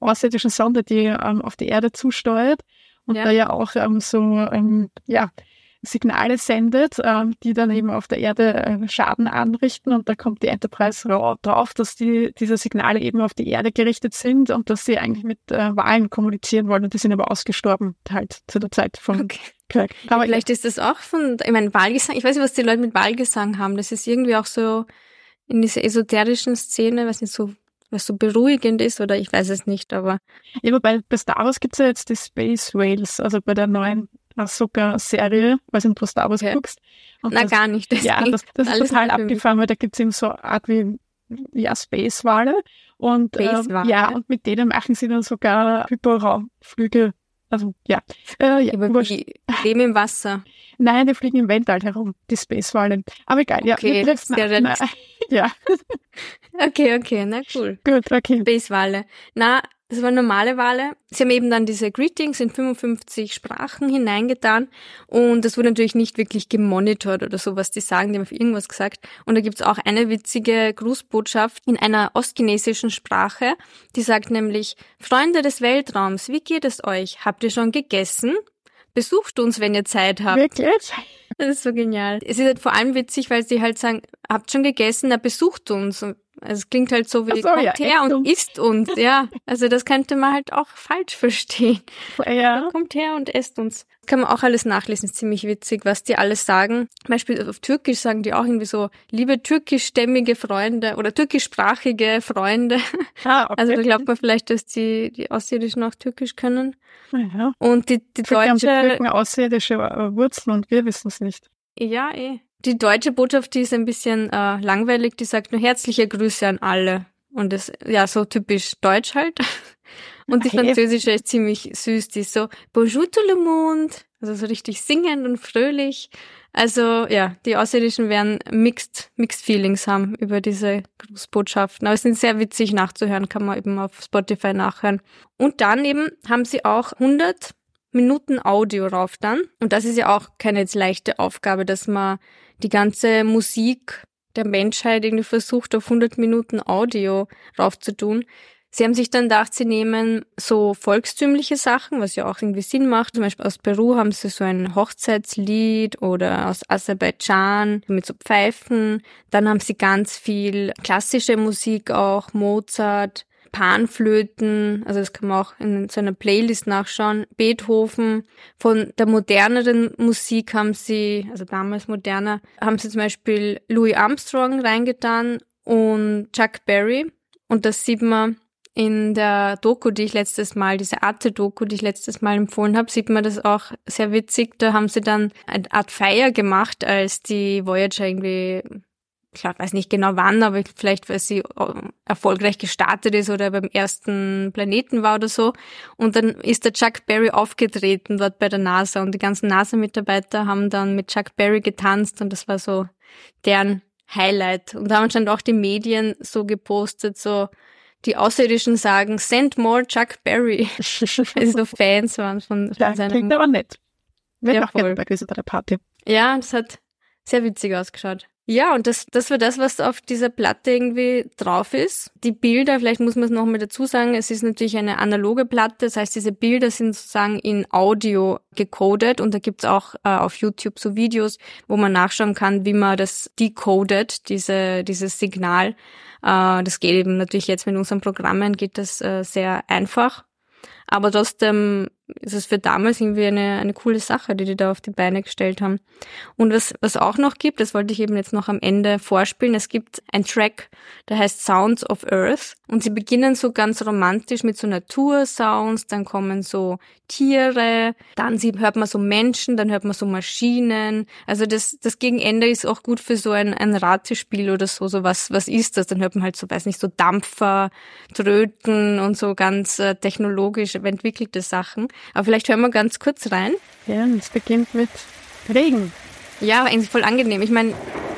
außerirdischen Sonde, die ähm, auf die Erde zusteuert und ja. da ja auch ähm, so ähm, ja, Signale sendet, ähm, die dann eben auf der Erde äh, Schaden anrichten. Und da kommt die Enterprise drauf, dass die, diese Signale eben auf die Erde gerichtet sind und dass sie eigentlich mit äh, Wahlen kommunizieren wollen. Und die sind aber ausgestorben halt zu der Zeit von okay. Kirk. Aber vielleicht ist das auch von, ich meine, Wahlgesang, ich weiß nicht, was die Leute mit Wahlgesang haben. Das ist irgendwie auch so in dieser esoterischen Szene, weiß nicht, so was so beruhigend ist oder ich weiß es nicht, aber. Ja, wobei bei Star Wars gibt es ja jetzt die Space Whales, also bei der neuen Ahsoka-Serie, weiß nicht, wo Star Wars okay. guckst. Und Na, das, gar nicht. Das ja, das, das ist total abgefahren, weil da gibt es eben so eine Art wie ja, Space-Wale. Und, Space ähm, ja, und mit denen machen sie dann sogar Hyperraumflüge also ja. Äh, ja aber die leben im Wasser. Nein, die fliegen im Weltall herum, die Spacewalen. Aber egal, ja. Okay, wir sehr na, na, ja. okay, okay, na cool. Gut, okay. Spacewale. Na, das waren normale Wale. Sie haben eben dann diese Greetings in 55 Sprachen hineingetan und das wurde natürlich nicht wirklich gemonitort oder so, was die sagen, die haben auf irgendwas gesagt. Und da gibt's auch eine witzige Grußbotschaft in einer ostchinesischen Sprache, die sagt nämlich, Freunde des Weltraums, wie geht es euch? Habt ihr schon gegessen? Besucht uns, wenn ihr Zeit habt. Wirklich? Das ist so genial. Es ist halt vor allem witzig, weil sie halt sagen, habt schon gegessen, er besucht uns. Also es klingt halt so wie so, kommt ja, her und uns. isst uns, ja. Also das könnte man halt auch falsch verstehen. Ja. Kommt her und esst uns. Kann man auch alles nachlesen, ist ziemlich witzig, was die alles sagen. Zum Beispiel auf Türkisch sagen die auch irgendwie so, liebe türkischstämmige Freunde oder türkischsprachige Freunde. Ah, okay. Also da glaubt man vielleicht, dass die, die Außerirdischen auch Türkisch können. ja. Und die, die Vielleicht haben die deutsche, Türken außerirdische äh, Wurzeln und wir wissen es nicht. ja eh. Die deutsche Botschaft, die ist ein bisschen äh, langweilig, die sagt nur herzliche Grüße an alle. Und das, ja, so typisch deutsch halt. Und die französische ist ziemlich süß, die ist so Bonjour tout le monde, also so richtig singend und fröhlich. Also ja, die Außerirdischen werden mixed, mixed Feelings haben über diese Grußbotschaften. Aber es sind sehr witzig nachzuhören, kann man eben auf Spotify nachhören. Und dann eben haben sie auch 100 Minuten Audio rauf dann. Und das ist ja auch keine jetzt leichte Aufgabe, dass man die ganze Musik der Menschheit irgendwie versucht, auf 100 Minuten Audio raufzutun. Sie haben sich dann gedacht, sie nehmen so volkstümliche Sachen, was ja auch irgendwie Sinn macht. Zum Beispiel aus Peru haben sie so ein Hochzeitslied oder aus Aserbaidschan mit so Pfeifen. Dann haben sie ganz viel klassische Musik auch, Mozart, Panflöten, also das kann man auch in so einer Playlist nachschauen, Beethoven. Von der moderneren Musik haben sie, also damals moderner, haben sie zum Beispiel Louis Armstrong reingetan und Chuck Berry. Und das sieht man in der Doku, die ich letztes Mal, diese Arte-Doku, die ich letztes Mal empfohlen habe, sieht man das auch sehr witzig. Da haben sie dann eine Art Feier gemacht, als die Voyager irgendwie, ich glaub, weiß nicht genau wann, aber vielleicht, weil sie äh, erfolgreich gestartet ist oder beim ersten Planeten war oder so. Und dann ist der Chuck Berry aufgetreten dort bei der NASA und die ganzen NASA-Mitarbeiter haben dann mit Chuck Berry getanzt und das war so deren Highlight. Und da haben anscheinend auch die Medien so gepostet, so, die Außerirdischen sagen, send more Chuck Berry. Weil sie so Fans waren von, von Ja, seinem. klingt aber nett. Wäre Ja, auch gerne bei der Party. Ja, das hat sehr witzig ausgeschaut. Ja, und das, das war das, was auf dieser Platte irgendwie drauf ist. Die Bilder, vielleicht muss man es nochmal dazu sagen, es ist natürlich eine analoge Platte, das heißt, diese Bilder sind sozusagen in Audio gecodet und da gibt's auch äh, auf YouTube so Videos, wo man nachschauen kann, wie man das decodet, diese, dieses Signal. Äh, das geht eben natürlich jetzt mit unseren Programmen, geht das äh, sehr einfach. Aber trotzdem ist es für damals irgendwie eine, eine coole Sache, die die da auf die Beine gestellt haben. Und was, was auch noch gibt, das wollte ich eben jetzt noch am Ende vorspielen, es gibt ein Track, der heißt Sounds of Earth. Und sie beginnen so ganz romantisch mit so Natursounds, dann kommen so Tiere, dann sie- hört man so Menschen, dann hört man so Maschinen. Also das, das Gegenende ist auch gut für so ein, ein Ratespiel oder so, so was, was ist das? Dann hört man halt so, weiß nicht, so Dampfer, Tröten und so ganz äh, technologisch entwickelte Sachen. Aber vielleicht hören wir ganz kurz rein. Ja, es beginnt mit Regen. Ja, aber eigentlich voll angenehm. Ich meine,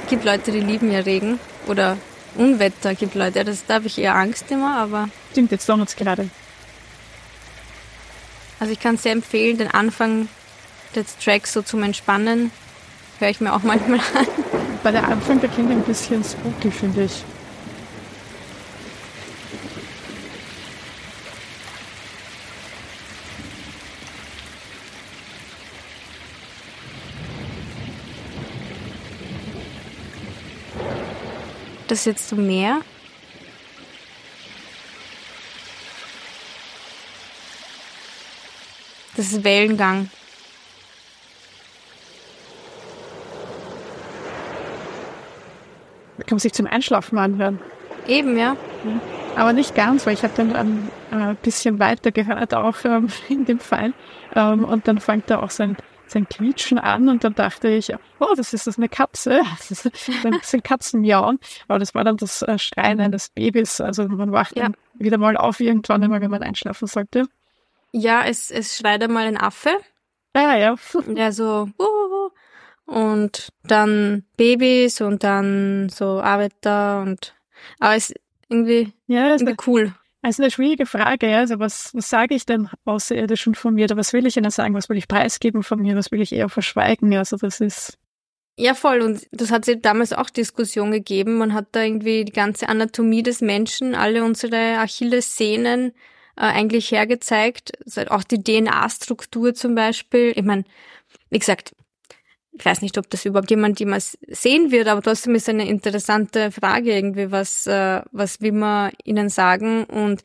gibt Leute, die lieben ja Regen oder Unwetter gibt Leute. Das, da habe ich eher Angst immer, aber Stimmt, jetzt donnert's gerade. also ich kann sehr empfehlen, den Anfang des Tracks so zum Entspannen höre ich mir auch manchmal an. Bei der Anfang, klingt ein bisschen spooky, finde ich. Das ist jetzt so mehr. Das ist Wellengang. Da kann man sich zum Einschlafen anhören. Eben, ja. Aber nicht ganz, weil ich habe dann ein äh, bisschen weiter gehört, auch ähm, in dem Fall. Ähm, und dann fängt da auch sein, sein Quietschen an und dann dachte ich, oh, das ist das eine Katze. Das ist ein bisschen Katzenmiauen. Aber das war dann das äh, Schreien eines Babys. Also man wacht Ja. dann wieder mal auf irgendwann einmal, wenn man einschlafen sollte. Ja, es, es schreit einmal ein Affe. Ja, ja. Der so, "Wuhu." und dann Babys und dann so Arbeiter und, aber es irgendwie, Ja, irgendwie cool. Also eine schwierige Frage, ja. Also was, was sage ich denn Außerirdischen von mir? Oder was will ich ihnen sagen? Was will ich preisgeben von mir? Was will ich eher verschweigen? Also das ist, Ja, voll. Und das hat sie damals auch Diskussion gegeben. Man hat da irgendwie die ganze Anatomie des Menschen, alle unsere Achillessehnen äh, eigentlich hergezeigt. Also auch die DNA-Struktur zum Beispiel. Ich meine, wie gesagt, ich weiß nicht, ob das überhaupt jemand jemals sehen wird, aber trotzdem ist eine interessante Frage irgendwie, was, äh, was will man ihnen sagen und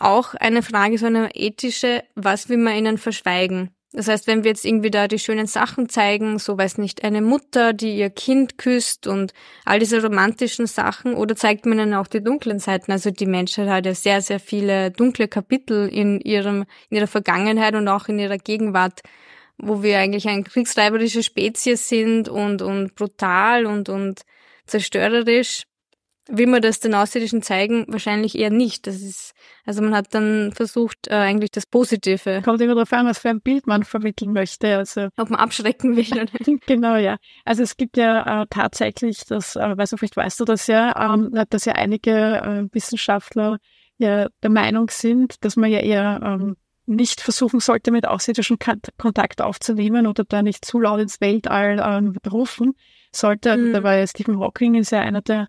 auch eine Frage, so eine ethische, was will man ihnen verschweigen? Das heißt, wenn wir jetzt irgendwie da die schönen Sachen zeigen, so weiß nicht, eine Mutter, die ihr Kind küsst und all diese romantischen Sachen, oder zeigt man ihnen auch die dunklen Seiten? Also die Menschheit hat ja sehr, sehr viele dunkle Kapitel in ihrem, in ihrer Vergangenheit und auch in ihrer Gegenwart, wo wir eigentlich eine kriegstreiberische Spezies sind und, und brutal und, und zerstörerisch. Will man das den Außerirdischen zeigen? Wahrscheinlich eher nicht. Das ist, also man hat dann versucht, äh, eigentlich das Positive. Kommt immer darauf an, was für ein Bild man vermitteln möchte. Also ob man abschrecken will. genau, ja. Also es gibt ja äh, tatsächlich, das, äh, weiß nicht, vielleicht weißt du das ja, ähm, dass ja einige äh, Wissenschaftler ja der Meinung sind, dass man ja eher ähm, nicht versuchen sollte, mit außerirdischen Kontakt aufzunehmen oder da nicht zu laut ins Weltall ähm, rufen sollte. Mhm. Da war ja Stephen Hawking ist ja einer der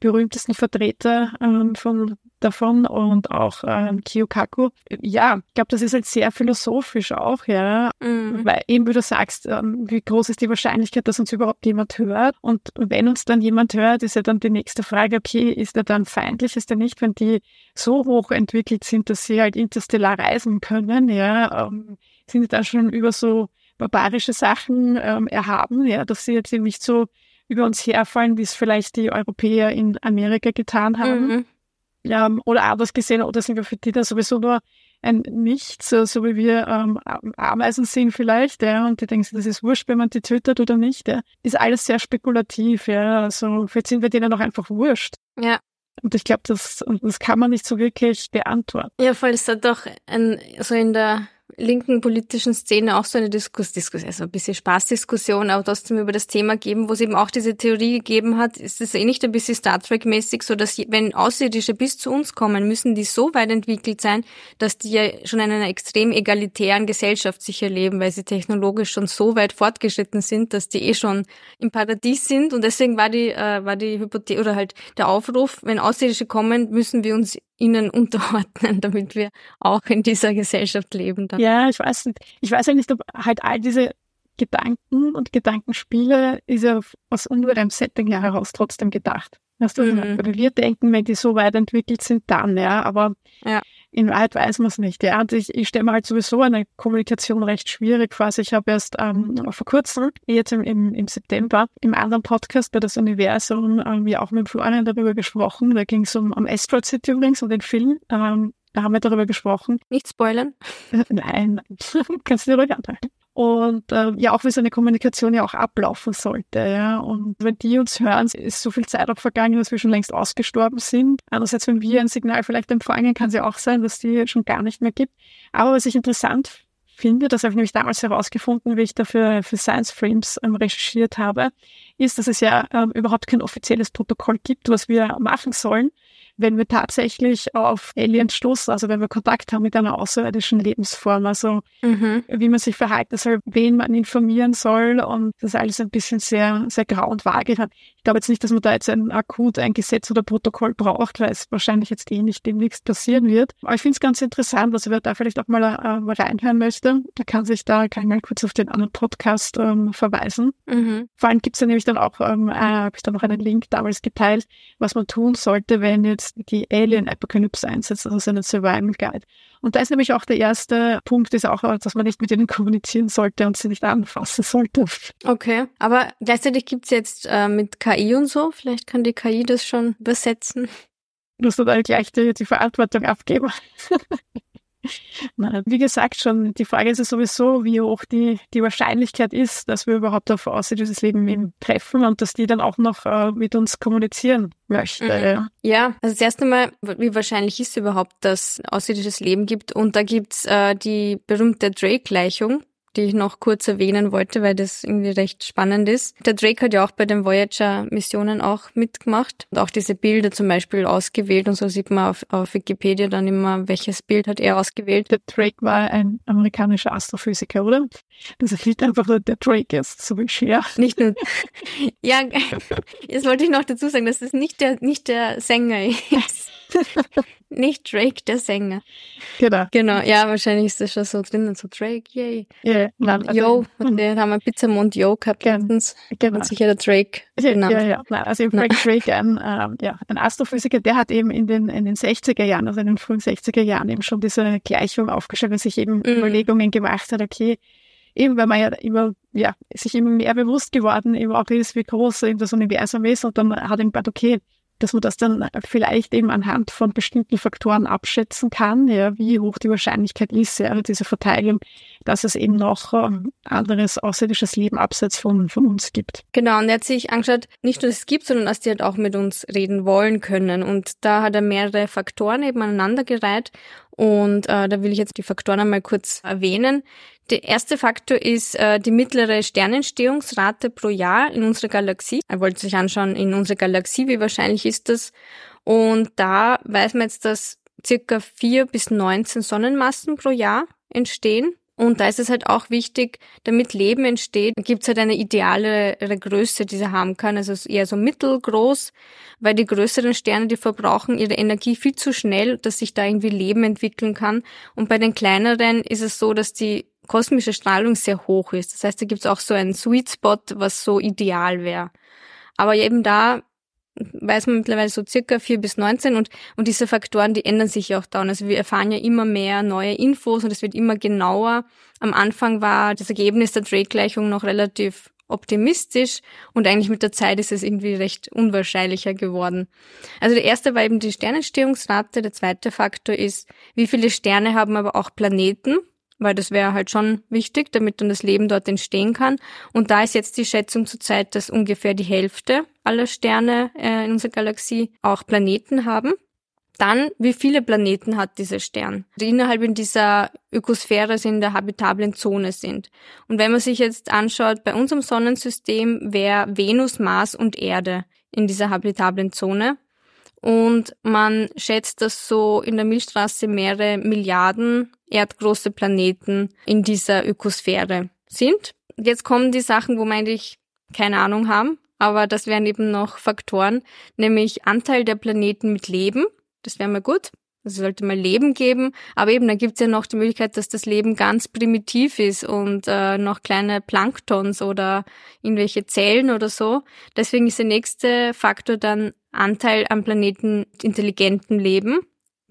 berühmtesten Vertreter ähm, von davon und auch ähm, Kiyokaku. Ja, ich glaube, das ist halt sehr philosophisch auch, ja, mhm. weil eben wie du sagst, ähm, wie groß ist die Wahrscheinlichkeit, dass uns überhaupt jemand hört und wenn uns dann jemand hört, ist ja dann die nächste Frage, okay, ist er dann feindlich, ist er nicht, wenn die so hoch entwickelt sind, dass sie halt interstellar reisen können, ja, ähm, sind die dann schon über so barbarische Sachen ähm, erhaben, ja, dass sie jetzt eben nicht so über uns herfallen, wie es vielleicht die Europäer in Amerika getan haben. Mhm. Ja, oder anders gesehen, oder sind wir für die da sowieso nur ein Nichts, so, so wie wir ähm, Ameisen sind vielleicht, ja, und die denken, das ist wurscht, wenn man die tötet oder nicht, ja. Ist alles sehr spekulativ, ja. Also vielleicht sind wir denen auch einfach wurscht. Ja. Und ich glaube, das, das kann man nicht so wirklich beantworten. Ja, voll ist da doch ein, so in der linken politischen Szene auch so eine Diskus, Diskus also ein bisschen Spaßdiskussion, aber trotzdem über das Thema geben, wo es eben auch diese Theorie gegeben hat, ist es eh nicht ein bisschen Star Trek-mäßig, so dass wenn Außerirdische bis zu uns kommen, müssen die so weit entwickelt sein, dass die ja schon in einer extrem egalitären Gesellschaft sich erleben, weil sie technologisch schon so weit fortgeschritten sind, dass die eh schon im Paradies sind. Und deswegen war die, äh, war die Hypothese oder halt der Aufruf, wenn Außerirdische kommen, müssen wir uns ihnen unterordnen, damit wir auch in dieser Gesellschaft leben. Dann. Ja, ich weiß nicht. Ich weiß ja nicht, ob halt all diese Gedanken und Gedankenspiele ist ja aus unserem Setting ja heraus trotzdem gedacht. Weißt du, mhm. wir denken, wenn die so weit entwickelt sind, dann, ja, aber ja. In Wahrheit weiß man es nicht, ja. Und ich, ich stelle mir halt sowieso eine Kommunikation recht schwierig vor. Also ich habe erst ähm, vor kurzem, jetzt im, im, im September, im anderen Podcast bei das Universum, ähm, ja auch mit Florian darüber gesprochen. Da ging es um, um Asteroid City übrigens, um den Film. Ähm, da haben wir darüber gesprochen. Nicht spoilern? Nein, kannst du dir ruhig anhalten und äh, ja auch wie so eine Kommunikation ja auch ablaufen sollte. Ja. Und wenn die uns hören, ist so viel Zeit auch vergangen, dass wir schon längst ausgestorben sind. Andererseits, wenn wir ein Signal vielleicht empfangen, kann es ja auch sein, dass die schon gar nicht mehr gibt. Aber was ich interessant finde, das habe ich nämlich damals herausgefunden, wie ich dafür für Science Frames ähm, recherchiert habe, ist, dass es ja ähm, überhaupt kein offizielles Protokoll gibt, was wir machen sollen, wenn wir tatsächlich auf Aliens stoßen, also wenn wir Kontakt haben mit einer außerirdischen Lebensform, also mhm. wie man sich verhalten soll, wen man informieren soll und das alles ein bisschen sehr, sehr grau und vage. Ich glaube jetzt nicht, dass man da jetzt ein akut ein Gesetz oder Protokoll braucht, weil es wahrscheinlich jetzt eh nicht demnächst passieren wird. Aber ich finde es ganz interessant, also wer da vielleicht auch mal, äh, mal reinhören möchte, der kann sich da, kann ich mal kurz auf den anderen Podcast ähm, verweisen. Mhm. Vor allem gibt es ja nämlich dann auch, ähm, äh, habe ich da noch einen Link damals geteilt, was man tun sollte, wenn jetzt die Alien Apocalypse einsetzt, also einen Survival Guide. Und da ist nämlich auch der erste Punkt, ist auch, dass man nicht mit ihnen kommunizieren sollte und sie nicht anfassen sollte. Okay, aber gleichzeitig gibt's jetzt äh, mit KI und so, vielleicht kann die KI das schon übersetzen. Du musst dann gleich die, die Verantwortung abgeben. Wie gesagt schon, die Frage ist ja sowieso, wie hoch die, die Wahrscheinlichkeit ist, dass wir überhaupt auf außerirdisches Leben eben treffen und dass die dann auch noch äh, mit uns kommunizieren möchte. Mhm. Ja, also das erste Mal, wie wahrscheinlich ist überhaupt, dass außerirdisches Leben gibt? Und da gibt's äh, die berühmte Drake-Gleichung die ich noch kurz erwähnen wollte, weil das irgendwie recht spannend ist. Der Drake hat ja auch bei den Voyager-Missionen auch mitgemacht und auch diese Bilder zum Beispiel ausgewählt und so sieht man auf, auf Wikipedia dann immer, welches Bild hat er ausgewählt. Der Drake war ein amerikanischer Astrophysiker, oder? Das erfüllt einfach nur der Drake ist, so wie Cher. Nicht nur, ja, jetzt wollte ich noch dazu sagen, dass das nicht der, nicht der Sänger ist. Nicht Drake, der Sänger. Genau. Genau, ja, wahrscheinlich ist das schon so drinnen, so Drake, yay. Ja, nein, also, Yo, und den haben wir Pizzamond Yo gehabt Gen- letztens. genau. Hat sich ja der Drake genannt. ja, ja. Nein, also Frank Drake, ein, ähm, ja, ein Astrophysiker, der hat eben in den, in den 60er Jahren, also in den frühen 60er Jahren eben schon diese Gleichung aufgestellt und sich eben Mhm. Überlegungen gemacht hat, okay, eben weil man ja immer, ja, sich immer mehr bewusst geworden eben auch ist, wie groß eben das Universum ist und dann hat ihm gedacht, okay, dass man das dann vielleicht eben anhand von bestimmten Faktoren abschätzen kann, ja, wie hoch die Wahrscheinlichkeit ist, ja, diese Verteilung, dass es eben noch ähm, anderes außerirdisches Leben abseits von, von uns gibt. Genau, und er hat sich angeschaut, nicht nur, dass es gibt, sondern dass die halt auch mit uns reden wollen können. Und da hat er mehrere Faktoren eben aneinandergereiht. Und äh, da will ich jetzt die Faktoren einmal kurz erwähnen. Der erste Faktor ist äh, die mittlere Sternentstehungsrate pro Jahr in unserer Galaxie. Er wollte sich anschauen, in unserer Galaxie, wie wahrscheinlich ist das. Und da weiß man jetzt, dass circa vier bis 19 Sonnenmassen pro Jahr entstehen. Und da ist es halt auch wichtig, damit Leben entsteht, gibt es halt eine idealere Größe, die sie haben kann. Also eher so mittelgroß, weil die größeren Sterne, die verbrauchen ihre Energie viel zu schnell, dass sich da irgendwie Leben entwickeln kann. Und bei den kleineren ist es so, dass die kosmische Strahlung sehr hoch ist. Das heißt, da gibt es auch so einen Sweet Spot, was so ideal wäre. Aber eben da weiß man mittlerweile so circa 4 bis 19 und, und diese Faktoren, die ändern sich ja auch dauernd. Also wir erfahren ja immer mehr neue Infos und es wird immer genauer. Am Anfang war das Ergebnis der Drake-Gleichung noch relativ optimistisch und eigentlich mit der Zeit ist es irgendwie recht unwahrscheinlicher geworden. Also der erste war eben die Sternentstehungsrate, der zweite Faktor ist, wie viele Sterne haben aber auch Planeten, weil das wäre halt schon wichtig, damit dann das Leben dort entstehen kann. Und da ist jetzt die Schätzung zurzeit, dass ungefähr die Hälfte aller Sterne äh, in unserer Galaxie auch Planeten haben. Dann, wie viele Planeten hat dieser Stern, die innerhalb in dieser Ökosphäre, in der habitablen Zone sind. Und wenn man sich jetzt anschaut, bei unserem Sonnensystem wäre Venus, Mars und Erde in dieser habitablen Zone. Und man schätzt, dass so in der Milchstraße mehrere Milliarden erdgroße Planeten in dieser Ökosphäre sind. Jetzt kommen die Sachen, wo wir eigentlich keine Ahnung haben, aber das wären eben noch Faktoren, nämlich Anteil der Planeten mit Leben. Das wäre mal gut. Es sollte mal Leben geben, aber eben, da gibt es ja noch die Möglichkeit, dass das Leben ganz primitiv ist und äh, noch kleine Planktons oder irgendwelche Zellen oder so. Deswegen ist der nächste Faktor dann Anteil am Planeten intelligenten Leben.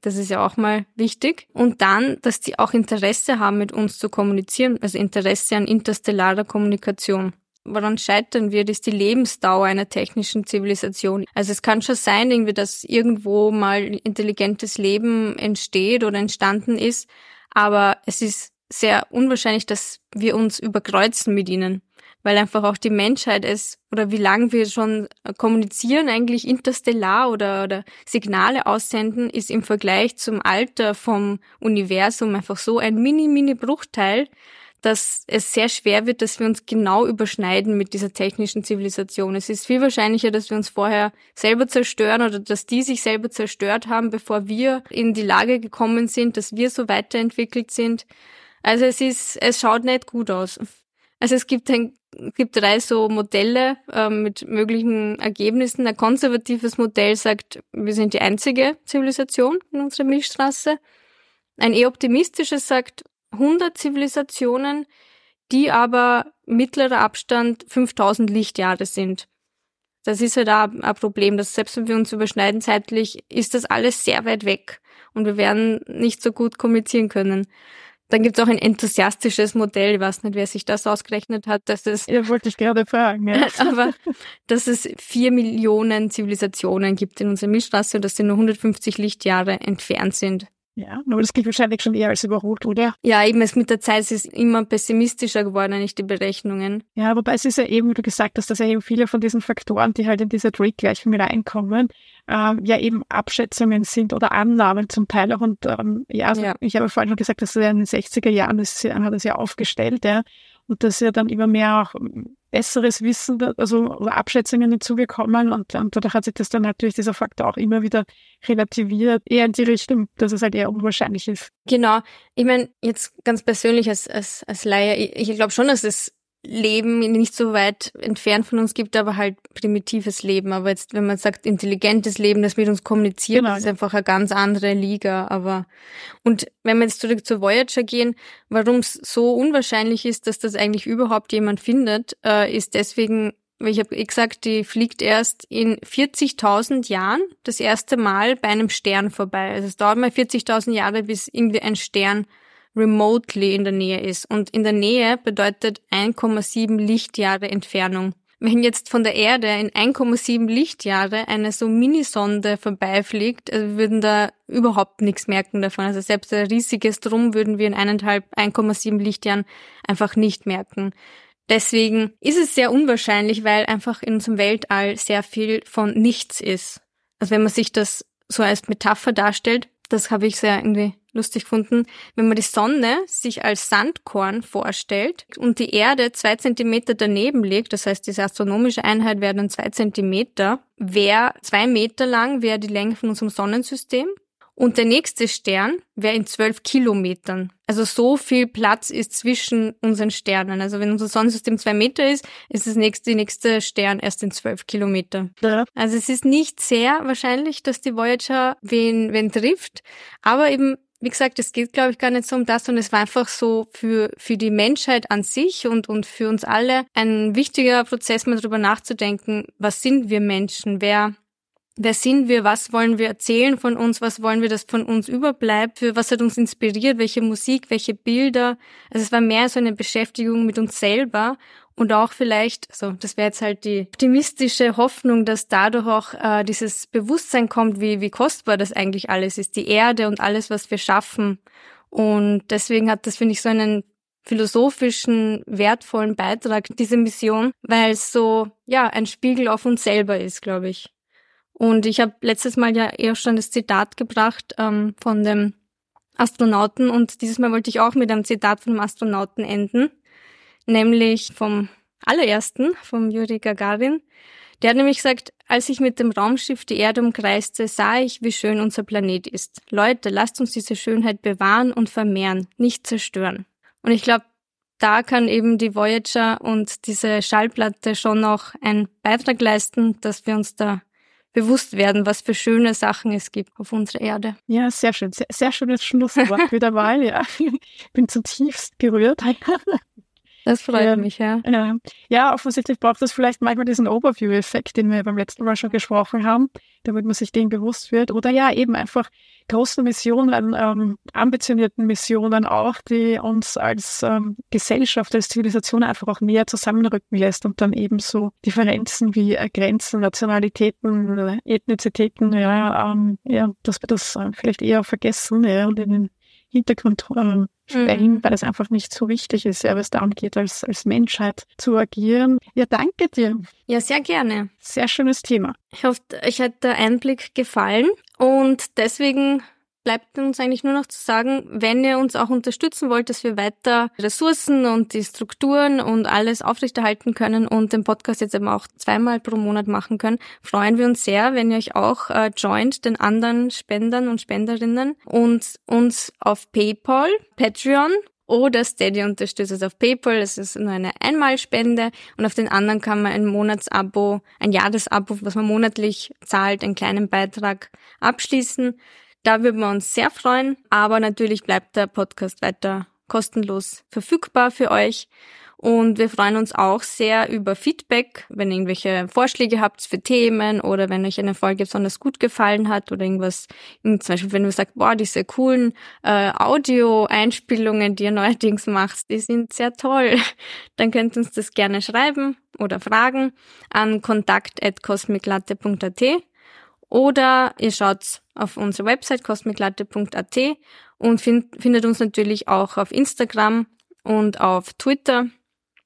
Das ist ja auch mal wichtig. Und dann, dass die auch Interesse haben, mit uns zu kommunizieren, also Interesse an interstellarer Kommunikation. Woran scheitern wird, ist die Lebensdauer einer technischen Zivilisation. Also es kann schon sein, irgendwie, dass irgendwo mal intelligentes Leben entsteht oder entstanden ist, aber es ist sehr unwahrscheinlich, dass wir uns überkreuzen mit ihnen, weil einfach auch die Menschheit es oder wie lange wir schon kommunizieren, eigentlich interstellar oder, oder Signale aussenden, ist im Vergleich zum Alter vom Universum einfach so ein mini, mini Bruchteil, dass es sehr schwer wird, dass wir uns genau überschneiden mit dieser technischen Zivilisation. Es ist viel wahrscheinlicher, dass wir uns vorher selber zerstören oder dass die sich selber zerstört haben, bevor wir in die Lage gekommen sind, dass wir so weiterentwickelt sind. Also es ist, es schaut nicht gut aus. Also es gibt ein, gibt drei so Modelle ähm, mit möglichen Ergebnissen. Ein konservatives Modell sagt, wir sind die einzige Zivilisation in unserer Milchstraße. Ein eher optimistisches sagt, 100 Zivilisationen, die aber mittlerer Abstand 5000 Lichtjahre sind. Das ist halt auch ein Problem, dass selbst wenn wir uns überschneiden zeitlich, ist das alles sehr weit weg und wir werden nicht so gut kommunizieren können. Dann gibt es auch ein enthusiastisches Modell, ich weiß nicht, wer sich das ausgerechnet hat, dass es, Ja, wollte ich gerade fragen. Ja. aber dass es vier Millionen Zivilisationen gibt in unserer Milchstraße und dass sie nur 150 Lichtjahre entfernt sind. Ja, aber das gilt wahrscheinlich schon eher als überholt, oder? Ja, eben es mit der Zeit es ist immer pessimistischer geworden, eigentlich die Berechnungen. Ja, wobei es ist ja eben, wie du gesagt hast, dass ja eben viele von diesen Faktoren, die halt in diese Drake-Gleichung reinkommen, ähm, ja eben Abschätzungen sind oder Annahmen zum Teil auch. Und ähm, ja, also Ja. ich habe vorhin schon gesagt, dass er in den 60er Jahren das, hat das ja aufgestellt, ja, und dass ja dann immer mehr auch besseres Wissen, also oder Abschätzungen hinzugekommen und, und dadurch hat sich das dann natürlich dieser Faktor auch immer wieder relativiert, eher in die Richtung, dass es halt eher unwahrscheinlich ist. Genau. Ich meine, jetzt ganz persönlich als, als, als Laie, ich, ich glaube schon, dass es Leben nicht so weit entfernt von uns gibt, aber halt primitives Leben. Aber jetzt, wenn man sagt intelligentes Leben, das mit uns kommuniziert, genau. ist einfach eine ganz andere Liga. Aber und wenn wir jetzt zurück zur Voyager gehen, warum es so unwahrscheinlich ist, dass das eigentlich überhaupt jemand findet, äh, ist deswegen, weil ich habe eh gesagt, die fliegt erst in 40.000 Jahren das erste Mal bei einem Stern vorbei. Also es dauert mal 40.000 Jahre, bis irgendwie ein Stern remotely in der Nähe ist. Und in der Nähe bedeutet 1,7 Lichtjahre Entfernung. Wenn jetzt von der Erde in 1,7 Lichtjahre eine so Minisonde vorbeifliegt, also würden da überhaupt nichts merken davon. Also selbst ein riesiges Drum würden wir in eineinhalb, 1,7 Lichtjahren einfach nicht merken. Deswegen ist es sehr unwahrscheinlich, weil einfach in unserem Weltall sehr viel von nichts ist. Also wenn man sich das so als Metapher darstellt, das habe ich sehr irgendwie lustig gefunden, wenn man die Sonne sich als Sandkorn vorstellt und die Erde zwei Zentimeter daneben liegt, das heißt, diese astronomische Einheit wäre dann zwei Zentimeter, wäre zwei Meter lang, wäre die Länge von unserem Sonnensystem. Und der nächste Stern wäre in zwölf Kilometern. Also so viel Platz ist zwischen unseren Sternen. Also wenn unser Sonnensystem zwei Meter ist, ist das nächste, die nächste Stern erst in zwölf Kilometer. Ja. Also es ist nicht sehr wahrscheinlich, dass die Voyager wen, wen trifft. Aber eben wie gesagt, es geht, glaube ich, gar nicht so um das, sondern es war einfach so für, für die Menschheit an sich und, und für uns alle ein wichtiger Prozess, mal darüber nachzudenken, was sind wir Menschen, wer, wer sind wir, was wollen wir erzählen von uns, was wollen wir, dass von uns überbleibt, für was hat uns inspiriert, welche Musik, welche Bilder. Also es war mehr so eine Beschäftigung mit uns selber und auch vielleicht, so das wäre jetzt halt die optimistische Hoffnung, dass dadurch auch äh, dieses Bewusstsein kommt, wie, wie kostbar das eigentlich alles ist, die Erde und alles, was wir schaffen. Und deswegen hat das, finde ich, so einen philosophischen, wertvollen Beitrag, diese Mission, weil es so, ja, ein Spiegel auf uns selber ist, glaube ich. Und ich habe letztes Mal ja eher schon das Zitat gebracht ähm, von dem Astronauten und dieses Mal wollte ich auch mit einem Zitat von einem Astronauten enden nämlich vom allerersten, vom Juri Gagarin. Der hat nämlich gesagt, als ich mit dem Raumschiff die Erde umkreiste, sah ich, wie schön unser Planet ist. Leute, lasst uns diese Schönheit bewahren und vermehren, nicht zerstören. Und ich glaube, da kann eben die Voyager und diese Schallplatte schon noch einen Beitrag leisten, dass wir uns da bewusst werden, was für schöne Sachen es gibt auf unserer Erde. Ja, sehr schön. Sehr, sehr schönes Schlusswort wieder mal. Ja, ich bin zutiefst gerührt. Das freut ja, mich, ja. ja. Ja, offensichtlich braucht es vielleicht manchmal diesen Overview-Effekt, den wir beim letzten Mal schon gesprochen haben, damit man sich dem bewusst wird. Oder ja, eben einfach großen Missionen, ähm, ambitionierten Missionen auch, die uns als ähm, Gesellschaft, als Zivilisation einfach auch näher zusammenrücken lässt und dann eben so Differenzen wie äh, Grenzen, Nationalitäten, äh, Ethnizitäten, ja, ähm, ja, dass wir das äh, vielleicht eher vergessen ja, und in den Hintergrund äh, stellen, mhm. weil es einfach nicht so wichtig ist, ja, es darum geht, als, als Menschheit zu agieren. Ja, danke dir. Ja, sehr gerne. Sehr schönes Thema. Ich hoffe, euch hat der Einblick gefallen und deswegen bleibt uns eigentlich nur noch zu sagen, wenn ihr uns auch unterstützen wollt, dass wir weiter Ressourcen und die Strukturen und alles aufrechterhalten können und den Podcast jetzt eben auch zweimal pro Monat machen können, freuen wir uns sehr, wenn ihr euch auch äh, joint den anderen Spendern und Spenderinnen und uns auf PayPal, Patreon oder Steady unterstützt es auf PayPal. Es ist nur eine Einmalspende und auf den anderen kann man ein Monatsabo, ein Jahresabo, was man monatlich zahlt, einen kleinen Beitrag abschließen. Da würden wir uns sehr freuen, aber natürlich bleibt der Podcast weiter kostenlos verfügbar für euch. Und wir freuen uns auch sehr über Feedback, wenn ihr irgendwelche Vorschläge habt für Themen oder wenn euch eine Folge besonders gut gefallen hat oder irgendwas, zum Beispiel wenn du sagst, boah, diese coolen äh, Audio-Einspielungen, die ihr neuerdings macht, die sind sehr toll, dann könnt ihr uns das gerne schreiben oder fragen an kontakt.cosmiclatte.at oder ihr schaut auf unsere Website cosmiclatte.at und find, findet uns natürlich auch auf Instagram und auf Twitter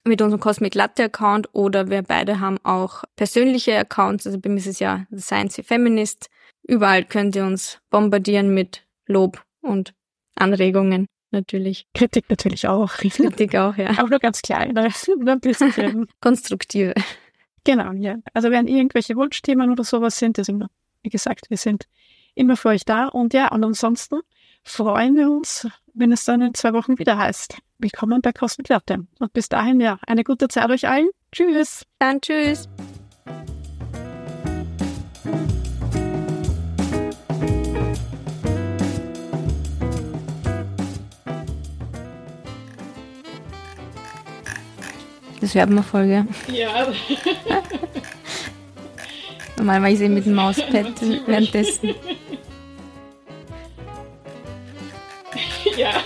mit unserem Cosmic Latte Account oder wir beide haben auch persönliche Accounts. Also bei mir ist es ja The Science Feminist. Überall könnt ihr uns bombardieren mit Lob und Anregungen natürlich. Kritik natürlich auch. Kritik auch, ja. Auch nur ganz klein, ne? nur ein bisschen. Konstruktive. Genau, ja. Also wenn irgendwelche Wunschthemen oder sowas sind, das immer wie gesagt, wir sind immer für euch da. Und ja, und ansonsten freuen wir uns, wenn es dann in zwei Wochen wieder heißt. Willkommen bei Latte. Und bis dahin, ja, eine gute Zeit euch allen. Tschüss. Dann tschüss. Das Werbenerfolge. Ja. Normalerweise mit dem Mauspad währenddessen. Ja.